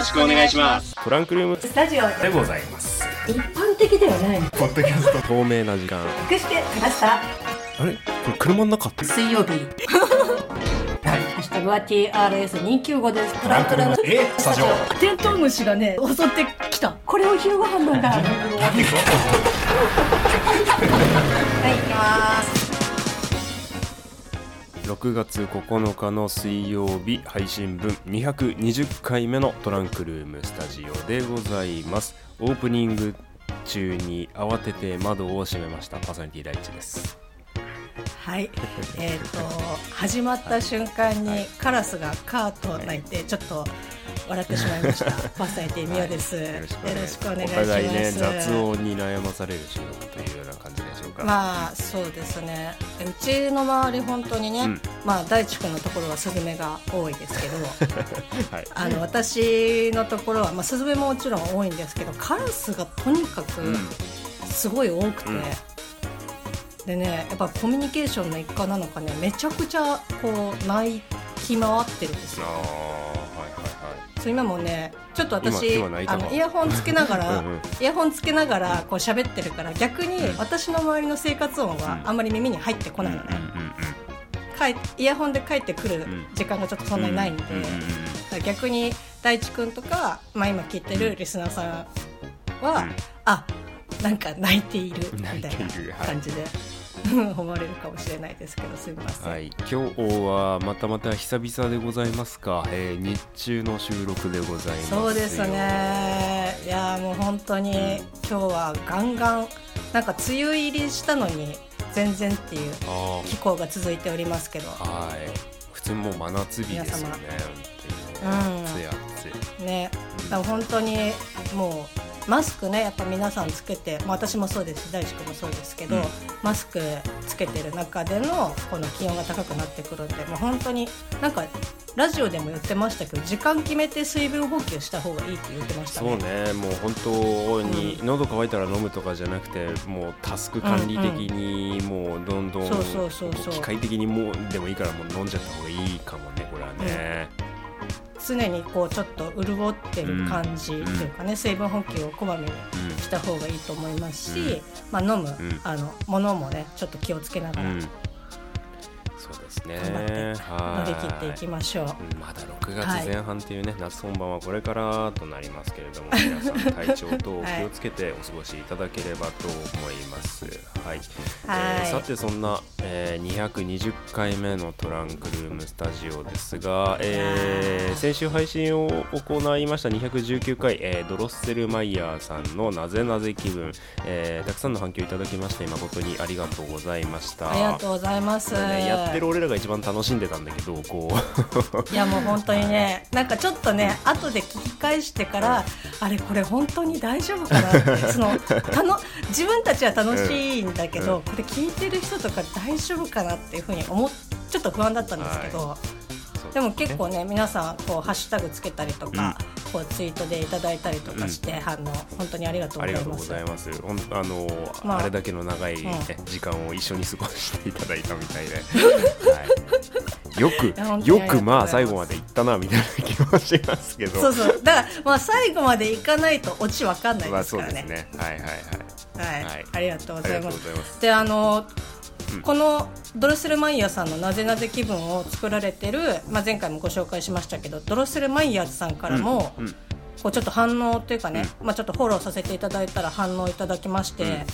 ろしくお願いします。トランクルーム。スタジオでございます。一般的ではないポッドキャスト。透明な時間。隠してきました？あれ？これ車の中？って水曜日。ハッシュタグは TRS295 です。トランクルーム。えスタジオ。テントウムシがね襲ってきた。これを昼ご飯なんだはい行きます6月9日の水曜日配信分220回目のトランクルームスタジオでございます。オープニング中に慌てて窓を閉めました。パーソナリティ第一です。はい、えー、と始まった瞬間にカラスがカートを鳴いてちょっと笑ってしまいました。パーソナリティミオです。よろしくお願いします。お互いね雑音に悩まされる仕事というような感じでしょうか。まあそうですね。うちの周り本当にね、うんまあ大地君のところはスズメが多いですけど、はい。あの私のところはまあスズメももちろん多いんですけど、カラスがとにかくすごい多くて。うんでね、やっぱコミュニケーションの一環なのかねめちゃくちゃこう泣き回ってるんですああよはいそう今もねちょっと私あのイヤホンつけながら うんうん。イヤホンつけながらこう喋ってるから逆に私の周りの生活音はうん。あんまり耳に入ってこないのね、イヤホンで帰ってくるん。時間がちょっとそんなにないんで、逆に大地君とか、まあ、今聞いてるリスナーさんは、うん。あなんか泣いているみたいな感じで、思われるかもしれないですけどすみません、はい、今日はまたまた久々でございますか、えー日中の収録でございますよ。そうですね。いやーもう本当に今日はガンガンなんか梅雨入りしたのに全然っていうあ気候が続いておりますけど。あはい。普通にもう真夏日ですよね様。本当にうん。暑い暑い。ね。だから本当にもうマスクねやっぱ皆さんつけて、まあ、私もそうです。し大地君もそうですけど、うん。マスクつけてる中でのこの気温が高くなってくるんでもう本当になんかラジオでも言ってましたけど時間決めて水分補給した方がいいって言ってましたそうね。もう本当に喉乾いたら飲むとかじゃなくてもうタスク管理的にもうどんどん機械的にもうでもいいからもう飲んじゃった方がいいかもねこれはね、常にこうちょっと潤ってる感じっていうかね、水分補給をこまめにした方がいいと思いますし、うん。まあ、飲む、ん。あのものもねちょっと気をつけながらですね頑張って乗り切っていきましょう。うんまだ6月前半っていうね、夏本番はこれからとなりますけれども 皆さん体調とお気をつけてお過ごしいただければと思います。はい、はいえーさてそんな、えー220回目のトランクルームスタジオですが、えー先週配信を行いました219回、えードロッセルマイヤーさんのなぜなぜ気分、えーたくさんの反響いただきまして誠にありがとうございました。ありがとうございます。ね、やってる俺らが一番楽しんでたんだけどこう。いやもう本当にね、なんかちょっとね、後で聞き返してから、あれこれ本当に大丈夫かなって、そのたの自分たちは楽しいんだけど、うん。これ聞いてる人とか大丈夫かなっていうふうに思っちょっと不安だったんですけど、でも結構ね皆さんこうハッシュタグつけたりとか、こうツイートでいただいたりとかして、反応本当にありがとうありがとうごございます。あの、まあ。あ、れだけの長い、時間を一緒に過ごしていただいたみたいで、はい、よくよくまあ最後まで行ったなみたいな気もしますけど。そうそう。だからまあ最後までいかないとオチわかんないまあですからね。そうですね。はいはいはい。はい、はい。ありがとうございます。であの、うんこのドロッセルマイヤーさんのなぜなぜ気分を作られてる、まあ、前回もご紹介しましたけどドロッセルマイヤーズさんからも、こうちょっと反応というかね、まあ、ちょっとフォローさせていただいたら反応いただきまして、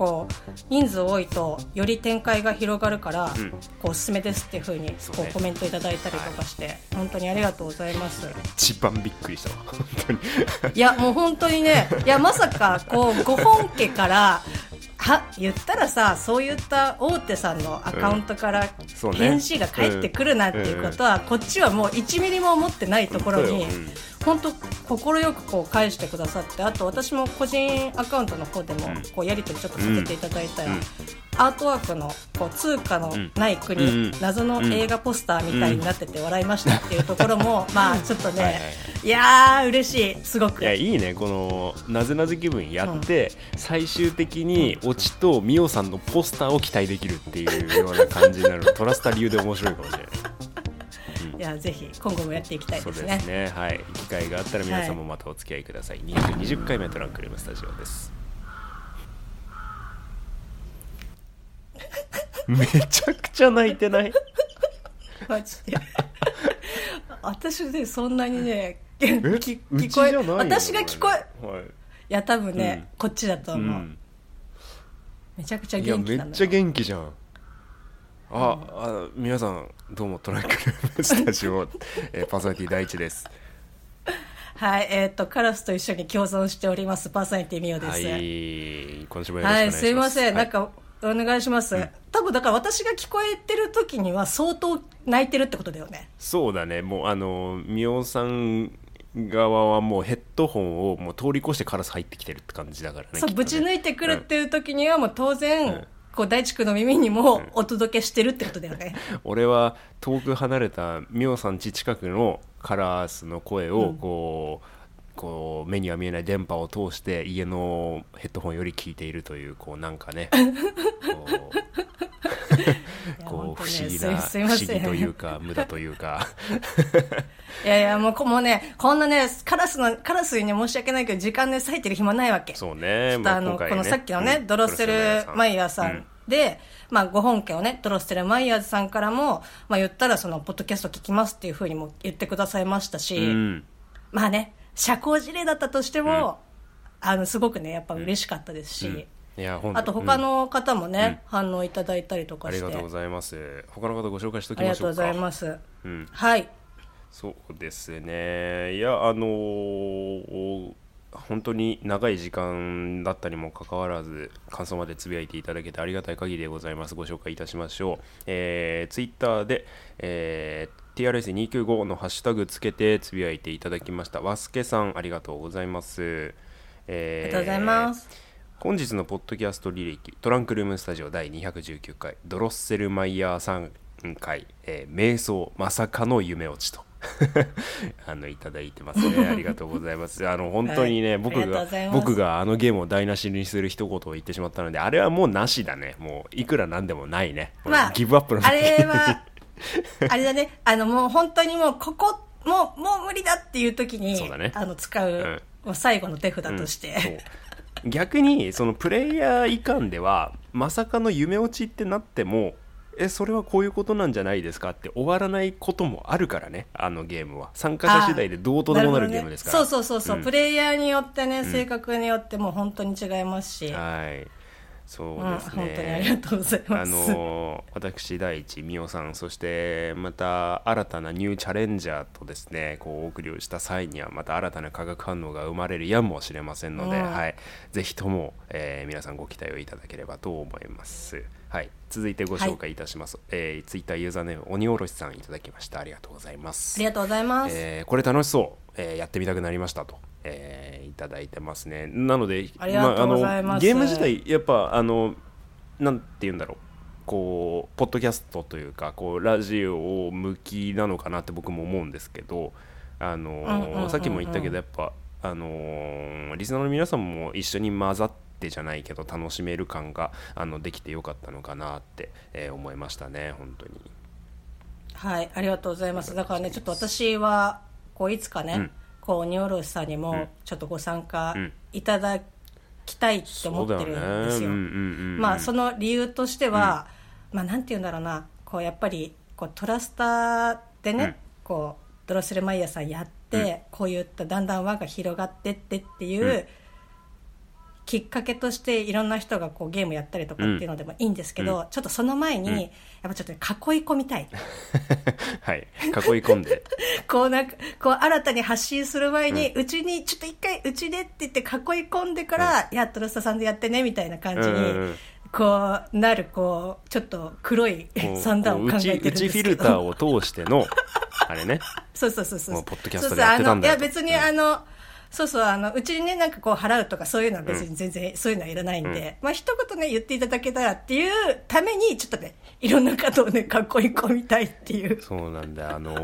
こう人数多いとより展開が広がるから、ん。こうおすすめですっていうふうにそうね。こうコメントいただいたりとかして、本当にありがとうございます。一番びっくりしたわ。本当に。いやもう本当にねいやまさかこうご本家からは言ったらさそういった大手さんのアカウントから返信が返ってくるなんていうことは、こっちはもう1ミリも思ってないところに本当快くこう返してくださってあと私も個人アカウントの方でもうん。こうやり取りちょっとさせていただいたら、うんアートワークのこう通貨のない国、うんうん謎の映画ポスターみたいになってて笑いましたっていうところも、まあちょっとね、はいはいはいいやー嬉しいすごくいやいいねこのなぜなぜ気分やって、最終的にオチとミオさんのポスターを期待できるっていうような感じになるのトラスタ理由で面白いかもしれない、いいやぜひ今後もやっていきたいですね。そうですね。はい。機会があったら皆さんもまたお付き合いください。はい、220回目トランクルームスタジオです。めちゃくちゃ泣いてない？マジで。私ねそんなにね聞こえ私が聞こえ、はい、いや多分ね、うん、こっちだと思う、うん、めちゃくちゃ元気めっちゃ元気じゃん。あ、あ皆さんどうもトランクルームスタジオ、えー、パーソナリティ第一です。はい、えっ、ー、と、カラスと一緒に共存しております、パーソナリティミオです。はい、今週もよろしくお願いします。はい、すいません、はい、なんか、お願いします、うん、多分だから私が聞こえてる時には相当泣いてるってことだよね。そうだね。もうあのみおさん側はもうヘッドホンをもう通り越してカラス入ってきてるって感じだからねそう、ね、ぶち抜いてくるっていう時にはもう当然、うん、こう大地君の耳にもお届けしてるってことだよね、うん、俺は遠く離れたみおさん家近くのカラスの声をこう、こう目には見えない電波を通して家のヘッドホンより聞いているというこうなんかね こう不思議な、不思議というか無駄というか。いやいやもうもうねこんなねカラスのカラスに、ね、申し訳ないけど時間ね割いてる暇ないわけ。そうね、まあ、あの、ね、このさっきのね、うん、ドロッセルマイヤーさんで、うん、まあ、ご本家をねドロッセルマイヤーズさんからも、まあ、言ったらそのポッドキャスト聞きますっていうふうにも言ってくださいましたし、うん、まあね社交辞令だったとしても、うん、あのすごくねやっぱ嬉しかったですし、うんいやあと他の方もね、うん、反応いただいたりとかして。ありがとうございます。他の方ご紹介しておきましょうか。ありがとうございます、うん、はい。そうですね。いやあのー、本当に長い時間だったにもかかわらず感想までつぶやいていただけてありがたい限りでございます。ご紹介いたしましょう、えー、ツイッターで、えー TRS295 のハッシュタグつけてつぶやいていただきました。わすけさんありがとうございます、えー、ありがとうございます本日のポッドキャスト履歴トランクルームスタジオ第219回ドロッセルマイヤーさん回、えー、瞑想まさかの夢落ちと あのいただいてますね。ありがとうございます。あの本当にね、はい、僕が僕があのゲームを台無しにする一言を言ってしまったので、あれはもうなしだね。もういくらなんでもないね。まあ、ギブアップのあれは あれだね、あのもう本当にもうここ、もう、もう無理だっていう時に、そうだね、あの使う、うん、もう最後の手札として、うん、逆に、そのプレイヤー以下では、まさかの夢落ちってなっても、えそれはこういうことなんじゃないですかって終わらないこともあるからねあのゲームは。参加者次第でどうとでもなるゲームですから、ね、そうそうそうそう、うん、プレイヤーによってね性格によっても本当に違いますし、はいそうですね、本当にありがとうございますあの私第一美桜さんそしてまた新たなニューチャレンジャーとですねこうお送りをした際にはまた新たな化学反応が生まれるやもしれませんので、うん、はい、ぜひとも、えー、皆さんご期待をいただければと思います。はい、続いてご紹介いたします。はい、えー、ツイッターユーザーネーム鬼おろしさんいただきましたありがとうございます。ありがとうございます。えー、これ楽しそう、えー、やってみたくなりましたと。えー、いただいてますね。なので、あまあ、あのゲーム自体やっぱあのなんて言うんだろう。こうポッドキャストというかこうラジオを向きなのかなって僕も思うんですけどあのさっきも言ったけどやっぱあのリスナーの皆さんも一緒に混ざってじゃないけど楽しめる感があのできてよかったのかなって、えー、思いましたね本当に。はいありがとうございます。だからねちょっと私はこういつかね、うん、こうニオロスさんにもちょっとご参加いただきたいって思ってるんですよ。まあその理由としては、うん、まあなんて言うんだろうな。こうやっぱりこうトラスターでね、うん、こうドロッセルマイヤーさんやって、こういっただんだん輪が広がってってっていう、きっかけとしていろんな人がこうゲームやったりとかっていうのでもいいんですけど、うん、ちょっとその前に、うん、やっぱちょっと、囲い込みたい。はい。囲い込んで。こうなんかこう新たに発信する前にうち、にちょっと一回うちでって言って囲い込んでから、うん、いやトロスタさんでやってねみたいな感じに、うんうんこうなるこうちょっと黒い算段を考えてるんですけど。うちフィルターを通してのあれね。そうそうそうそう。ポッドキャストでやってたんだいや別にあの、そうそう、あの、うちにね、なんかこう払うとかそういうのは別に全然そういうのはいらないんで、まあ一言ね、言っていただけたらっていうために、ちょっとね、いろんな方をね、かっこいい込みたいっていう。そうなんだよ。あの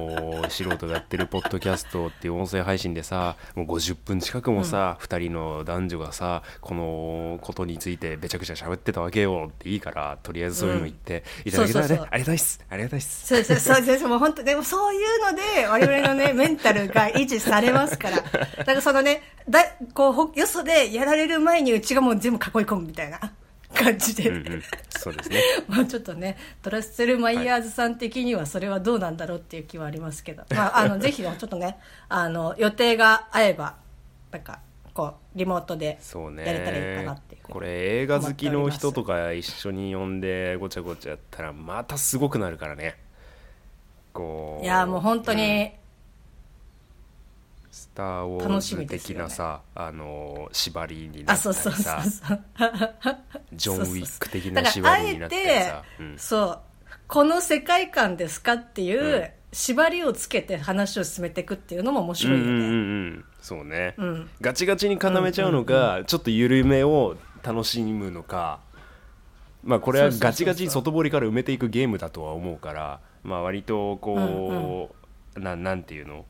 ー 素人がやってるポッドキャストっていう音声配信でさもう50分近くもさ、2人の男女がさこのことについてべちゃくちゃ喋ってたわけよっていいからとりあえずそういうの言っていただけたらね、そうそうそう。ありがたいっす。ありがたいっす。そうそうそう。もう本当、でもそういうので、我々のね、メンタルが維持されますから。だからそのね、だこうほ、よそでやられる前にうちがもう全部囲い込むみたいな感じで。うんうん。そうですね。まあちょっとね、トラッセル・マイヤーズさん的にはそれはどうなんだろうっていう気はありますけど、まあ、あの、ぜひ、ちょっとね、あの、予定が合えば、なんか、こう、リモートでそうね。やれたらいいかなっていう。ふうにこれ映画好きの人とか一緒に呼んでごちゃごちゃやったらまたすごくなるからね。こういや、もう本当に、スター・ウォ楽しーズ的なさ、あの縛りになあ、ったりそうそうそうさ。ジョン・ウィック的な縛りになったりさ。あえて、うん。そうこの世界観ですかっていう、うん。縛りをつけて話を進めていくっていうのも面うん白いよね、うんうんうんそうね、うん。ガチガチに固めちゃうのか、ちょっと緩めを楽しむのかまあこれはガチガチに外堀から埋めていくゲームだとは思うからまあ割とこう、ななんていうの？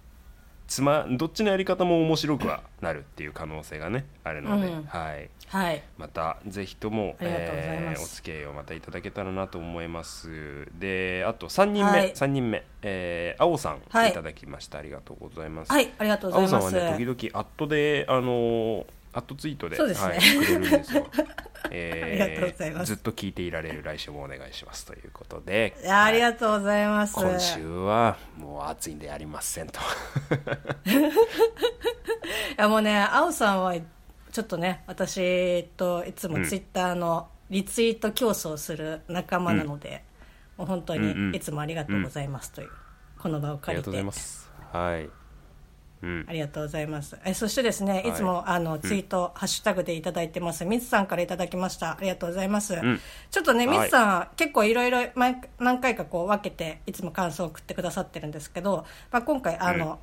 つまどっちのやり方も面白くはなるっていう可能性がねあるので、うん。はい。はい。またぜひとも、とえーお付き合いをまたいただけたらなと思います。であと3人目、はい。3人目、えー、青さん、はい。い、ただきました。ありがとうございます、はいありがとうございます。青さんはね時々アットであのーアットツイートでそうですね。はい、くれるんですよ、ありがとうございます。ずっと聞いていられる来週もお願いしますということでいやありはいがとうございます、今週はもう暑いんでやりませんと。いやもうね青さんはちょっとね私といつもツイッターのリツイート競争する仲間なので、もう本当うんうん。にいつもありがとうございますという、この場をあり借りてがとうございます。はいうん。ありがとうございます。えそしてですね、はい。いつもあのツイート、ハッシュタグでいただいてます、みつさんからいただきました。ありがとうございます。んちょっとね、はいみつさん、結構いろいろ毎何回かこう分けて、いつも感想を送ってくださってるんですけど、まあ、今回、あの、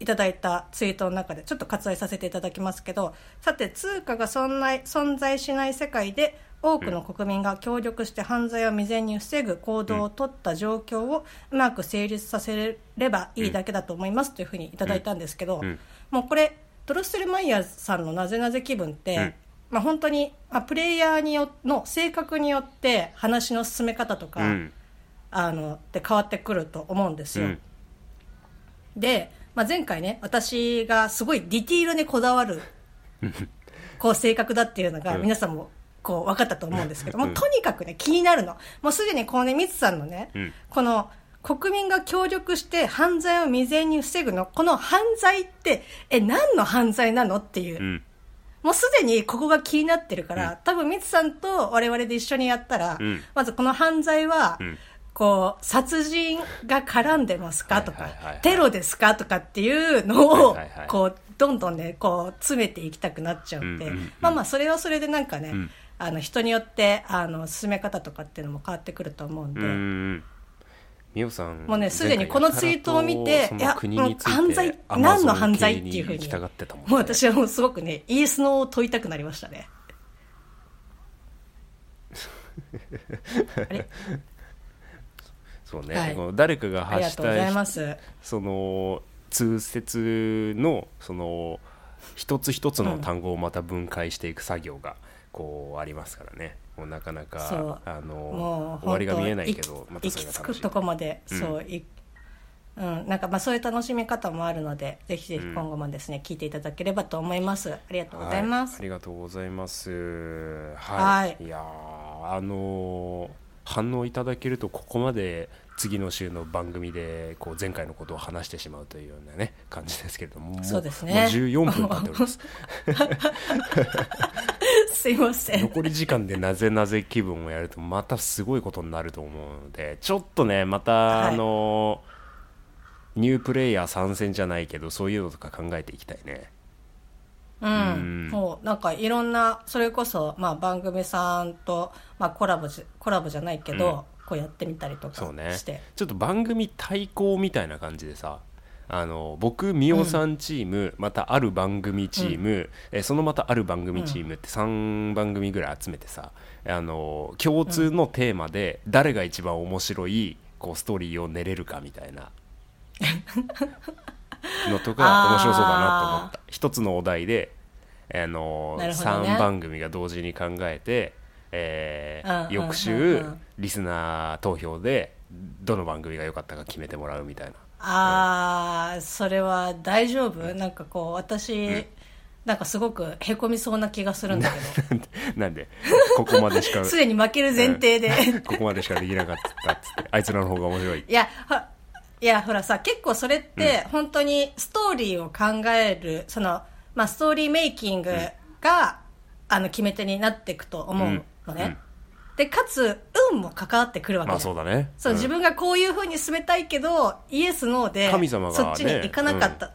いただいたツイートの中でちょっと割愛させていただきますけどさて通貨が存在存在しない世界で多くの国民が協力して犯罪を未然に防ぐ行動を取った状況をうまく成立させればいいだけだと思いますというふうにいただいたんですけど、ん。もうこれドロッセルマイヤーさんのなぜなぜ気分って、うん。まあ、本当に、まあ、プレイヤーによの性格によって話の進め方とか、うん。あので変わってくると思うんですよ。うん。で、まあ、前回ね私がすごいディティールにこだわる こう性格だっていうのがうん。皆さんもこう分かったと思うんですけど も、うんとにかくね気になるの。もうすでにこのねミツさんのね、うん。この国民が協力して犯罪を未然に防ぐのこの犯罪ってえ何の犯罪なのっていう、うん。もうすでにここが気になってるから、多分ミツさんと我々で一緒にやったら、うん。まずこの犯罪は、ん。こう、殺人が絡んでますか？とかテロですか？とかっていうのをこう、どんどんね、こう、詰めていきたくなっちゃうんで。うんうんうん、まあまあ、それはそれでなんかねん、あの、人によって、あの、進め方とかっていうのも変わってくると思うんで、うんみおさんもうねすでにこのツイートを見ていやもう犯罪何の犯罪っていうふうにもう私はもうすごくね、イエスノーを問いたくなりましたね。あれ？そうね、はい。誰かがありがとうござい発したます。その通説のその一つ一つの単語をまた分解していく作業がこうありますからね。もうなかなかあの終わりが見えないけどまた行き着くそれが楽しい。とこまで、うん。そういうん、なんかまあそういう楽しみ方もあるのでぜひぜひ今後もですね、聞いていただければと思います。ありがとうございます、はい、ありがとうございます。はい、はい。い、やーあのー反応いただけるとここまで次の週の番組でこう前回のことを話してしまうというようなね感じですけれどももそうですね。もう14分経っております すいません。残り時間でなぜなぜ気分をやるとまたすごいことになると思うのでちょっとねまた、はい。あのニュープレイヤー参戦じゃないけどそういうのとか考えていきたいね。うん、うん。もうなんかいろんなそれこそ、まあ、番組さんと、まあ、コラボじコラボじゃないけど、こうやってみたりとかそうね。して。ちょっと番組対抗みたいな感じでさあの僕みおさんチーム、うん、またある番組チーム、うん、えそのまたある番組チームって3番組ぐらい集めてさ、あの共通のテーマで誰が一番面白いこうストーリーを練れるかみたいな。のとか面白そうだなと思った。一つのお題で、あのね、3番組が同時に考えて、えー、翌週リスナー投票でどの番組が良かったか決めてもらうみたいなああ、それは大丈夫？なんかこう私、なんかすごくへこみそうな気がするんだけど。なんで？ここまでしか すでに負ける前提で、ここまでしかできなかったっつって。あいつらの方が面白い。いやいやほらさ結構それって本当にストーリーを考えるその、まあ、ストーリーメイキングが、あの決め手になっていくと思うのね、でかつ運も関わってくるわけまあそうだね、そう、うん、自分がこういうふうに進めたいけどイエスノーで神様が、ね、そっちに行かなかった、うん、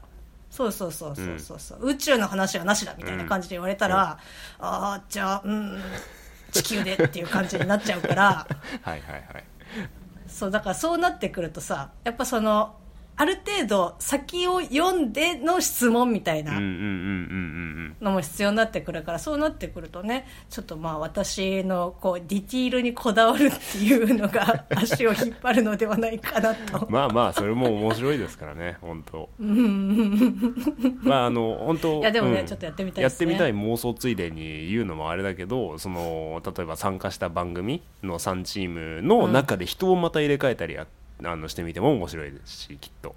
そうそうそうそうそうそう、宇宙の話はなしだみたいな感じで言われたら、うん、ああじゃあうん地球でっていう感じになっちゃうから。はいはいはい。そうだからそうなってくるとさやっぱそのある程度先を読んでの質問みたいなのも必要になってくるからそうなってくるとねちょっとまあ私のこうディティールにこだわるっていうのが 足を引っ張るのではないかなと。まあまあそれも面白いですからね本当。まああの本当いやでもね、うん、ちょっとやってみたい、ね、やってみたい妄想ついでに言うのもあれだけどその例えば参加した番組の3チームの中で人をまた入れ替えたりやってあのしてみても面白いですしきっと。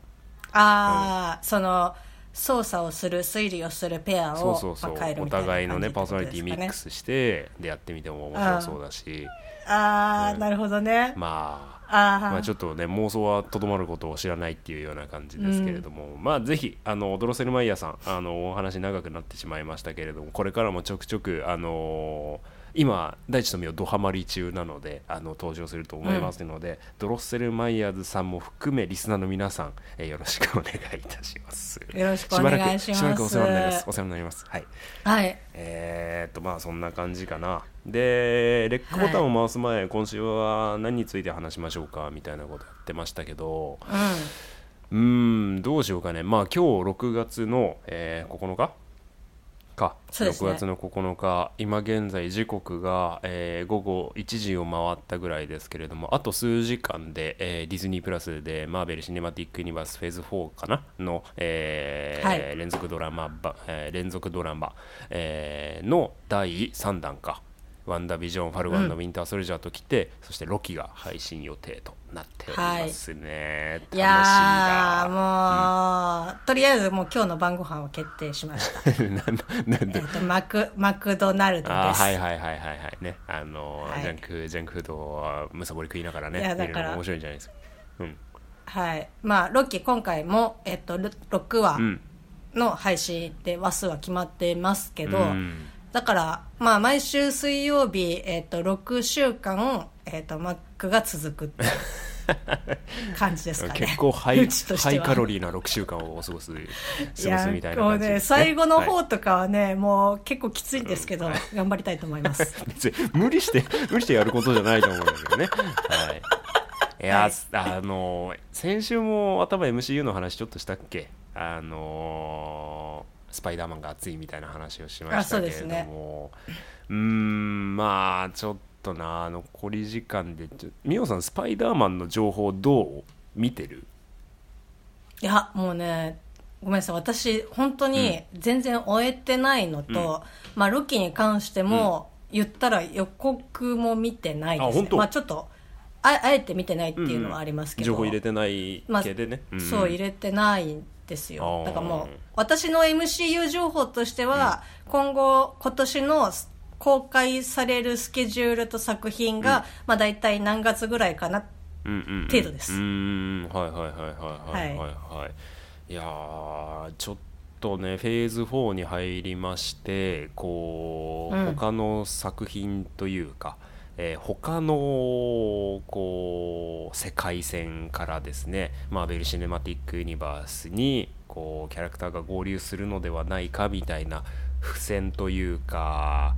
ああ、うん、その操作をする推理をするペアをそうそうそう、まあ、お互いのねパーソナリティミックスしてでやってみても面白そうだし。ああ、うん、なるほどね。まあまあ、ちょっとね妄想はとどまることを知らないっていうような感じですけれども、うん、まあぜひあのドロセルマイヤーさんあのお話長くなってしまいましたけれどもこれからもちょくちょくあのー今大地とみをドハマり中なのであの登場すると思いますので、うん、ドロッセルマイヤーズさんも含めリスナーの皆さん、えー、よろしくお願いいたします。よろしくお願いします。しばらくお世話になります。お世話になります。はい、はい、えー、っとまあそんな感じかな。でレックボタンを回す前、はい、今週は何について話しましょうかみたいなことやってましたけどうん。うんどうしようかね。まあ今日6月の、えー、9日か、ね、6月の9日今現在時刻が、えー、午後1時を回ったぐらいですけれどもあと数時間で、えー、ディズニープラスでマーベル・シネマティック・ユニバースフェーズ4かな？の、えー、はい、連続ドラマ、えー、連続ドラマ、えー、の第3弾かワンダービジョン、ファルガンのウィンターソルジャーときて、うん、そしてロキが配信予定となっておりますね。はい、いやもう、うん、とりあえずもう今日の晩ご飯は決定しました。なんで、えー、とマクマクドナルドです。はいはいはいはいはいね。あの、はい、ジャンクジャンクフードはむさぼり食いながらね、いやだから面白いんじゃないですか。うん。はい。まあロキ今回もえっ、と6話の配信で話数は決まってますけど。うんだから、まあ、毎週水曜日、えっ、ー、と、6週間、えっ、ー、と、マックが続く 感じですかね。結構ハイハイカロリーな6週間を過ごす、過ごすみたいな感じ、ね、ね、最後の方とかはね、はい、もう結構きついんですけど、頑張りたいと思います。別に無理して、無理してやることじゃないと思うんですけどね。はい。いや、はい、あの、先週も頭 MCU の話ちょっとしたっけ？あのスパイダーマンが熱いみたいな話をしましたけれども。う、ね,、んまあちょっとな残り時間で美桜さんスパイダーマンの情報どう見てる？いやもうねごめんなさい。私本当に全然終えてないのと、うん、まあロキに関しても、言ったら予告も見てないですね、まあちょっとああえて見てないっていうのはありますけど、うん、情報入れてない系でね、まあ、そう入れてないですよ。だからもう私の MCU 情報としては、うん、今後今年の公開されるスケジュールと作品が、うん、まあ大体何月ぐらいかな、程度です。うんはいはいはいはいはいはい、はい、い。やちょっとねフェーズ4に入りましてこう、うん、他の作品というか、えー、他のこう世界線からですねマーベル・シネマティック・ユニバースにこうキャラクターが合流するのではないかみたいな付箋というか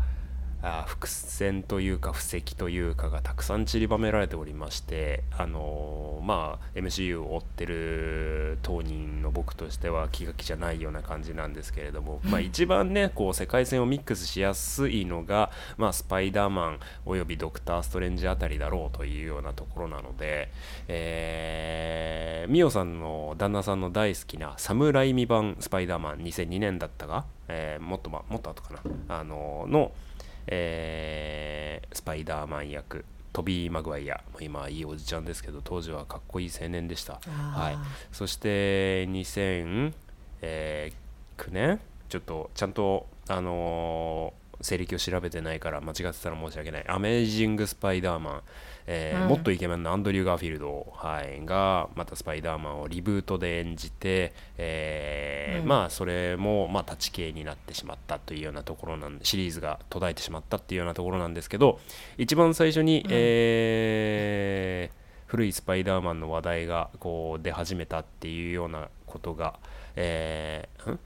あ伏線というか布石というかがたくさん散りばめられておりましてあのー、まあ MCU を追ってる当人の僕としては気が気じゃないような感じなんですけれども、まあ、一番ねこう世界線をミックスしやすいのが、まあ、スパイダーマンおよびドクター・ストレンジあたりだろうというようなところなので、えー、ミオさんの旦那さんの大好きなサムライミ版スパイダーマン2002年だったが、えー、もっと、ま、もっと後かなあののえー、スパイダーマン役トビー・マグワイア今いいおじちゃんですけど当時はかっこいい青年でした、はい、そして2009年？ちょっとちゃんとあのー、西暦を調べてないから間違ってたら申し訳ないアメージング・スパイダーマンえーうん、もっとイケメンのアンドリュー・ガーフィールド、はい、がまたスパイダーマンをリブートで演じて、えーうん、まあそれもまあ立ち系になってしまったというようなところなんでシリーズが途絶えてしまったっていうようなところなんですけど一番最初に、うん、えー、古いスパイダーマンの話題がこう出始めたっていうようなことが、えー、ん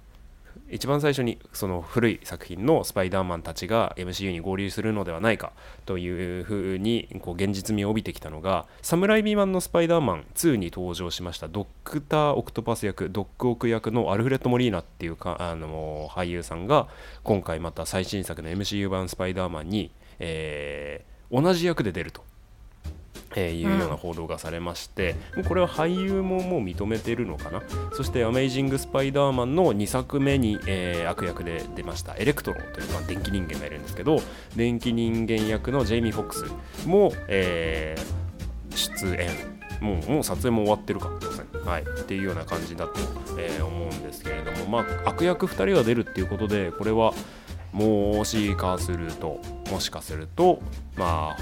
一番最初にその古い作品のスパイダーマンたちが MCU に合流するのではないかというふうにこう現実味を帯びてきたのがサムライビーマンのスパイダーマン2に登場しましたドクター・オクトパス役ドック・オク役のアルフレッド・モリーナっていうかあの俳優さんが今回また最新作の MCU 版スパイダーマンに、えー、同じ役で出ると。えー、いうような報道がされまして、うん、これは俳優ももう認めてるのかな？そして「アメイジング・スパイダーマン」の2作目に、えー、悪役で出ましたエレクトロという、まあ、電気人間がいるんですけど電気人間役のジェイミー・フォックスも、えー、出演。もうもう撮影も終わってるか。当然、はい、っていうような感じだと、えー、思うんですけれども、まあ、悪役2人が出るっていうことでこれはもしかするともしかするとま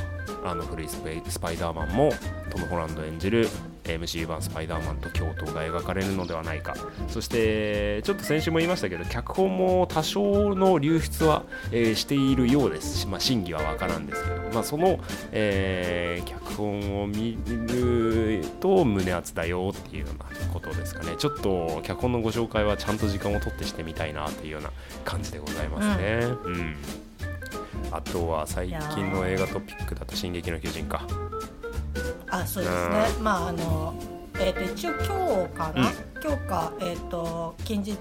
ああの古いスパイダーマンもトム・ホランド演じる MCU 版スパイダーマンと共闘が描かれるのではないか。そしてちょっと先週も言いましたけど脚本も多少の流出は、えー、しているようです。し、まあ、真偽は分からんですけど、まあ、その、えー、脚本を見ると胸熱だよっていうようなことですかね。ちょっと脚本のご紹介はちゃんと時間を取ってしてみたいなというような感じでございますね。うん、うん。あとは最近の映画トピックだと「進撃の巨人」かあそうですね。まああのえーと、一応今日かな、うん、今日か、えーと、近日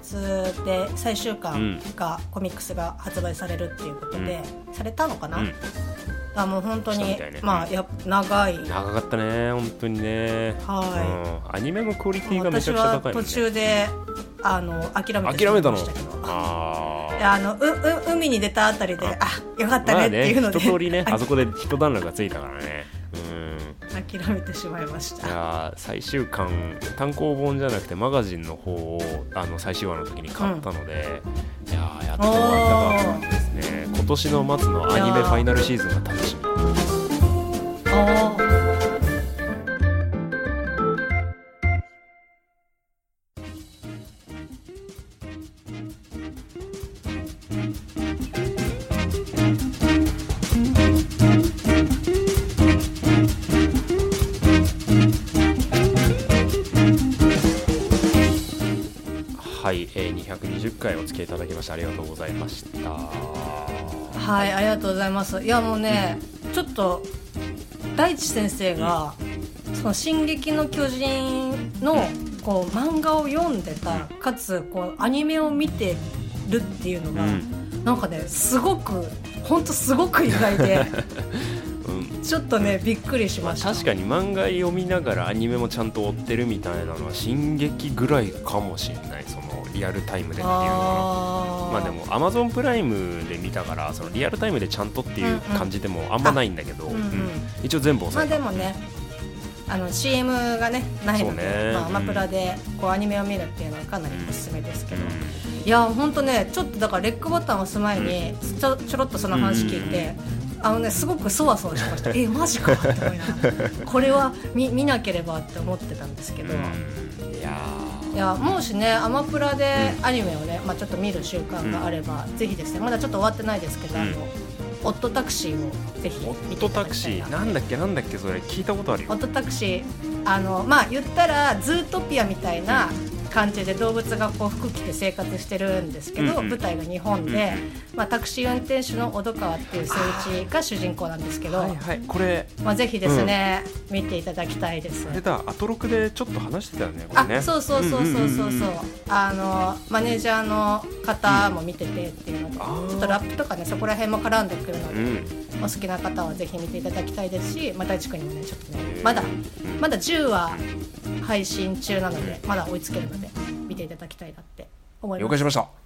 で最終巻が、うん、コミックスが発売されるっていうことで、うん、されたのかな、あもう本当に、ね、まあや長い。長かったね本当にね。はい、アニメのクオリティがめちゃくちゃ高い、ね、途中であの諦めてしまいましたけどああのうう海に出たあたりであ。よかったねっていうので、まあね、一通りね あそこで一段落がついたからね諦めてしまいました。いや最終巻単行本じゃなくてマガジンの方をあの最終話の時に買ったので、うん、いややっと終わったかとですね。今年の末のアニメファイナルシーズンが楽しみましてありがとうございました。はいありがとうございます。いやもうね、うん、ちょっと大地先生が、うん、その「進撃の巨人の」こう漫画を読んでた、かつこうアニメを見てるっていうのが、うん、なんかねすごく本当すごく意外で ちょっとねびっくりしました、まあ、確かに漫画読みながらアニメもちゃんと追ってるみたいなのは進撃ぐらいかもしれないリアルタイムでっていうのは。まあでもアマゾンプライムで見たからそのリアルタイムでちゃんとっていう感じでもあんまないんだけど、うんうん。うん、一応全部押さえた。まあでもねあの CM がねないので、ね、まあ、アマプラでこうアニメを見るっていうのはかなりおすすめですけど、うん、いや本当ねちょっとだからレックボタンを押す前にちょちょろっとその話聞いて、あのねすごくそわそわしました。えマジかって思いながらこれは見見なければって思ってたんですけど、いやいやもしねアマプラでアニメをね、まあ、ちょっと見る習慣があれば、ぜひですねまだちょっと終わってないですけど、あのオットタクシーをぜひオットタクシー？なんだっけ？なんだっけそれ？聞いたことあるよ。オットタクシーあのまあ言ったらズートピアみたいな感じで動物がこう服着て生活してるんですけど、うんうん、舞台が日本で、まあ、タクシー運転手の小戸川っていう聖一が主人公なんですけど、はいはい、これ、まあ、ぜひですね、うん、見ていただきたいです。あれだアトロクでちょっと話してたよねこれね。あそうそうそうそうそうそう,、あのマネージャーの方も見ててっていうので、うん、ちょっとラップとかねそこら辺も絡んでくるので、うん、お好きな方はぜひ見ていただきたいですしまた市君にもねちょっとねまだまだ10話配信中なのでまだ追いつけるので見ていただきたいなって思います。了解しました。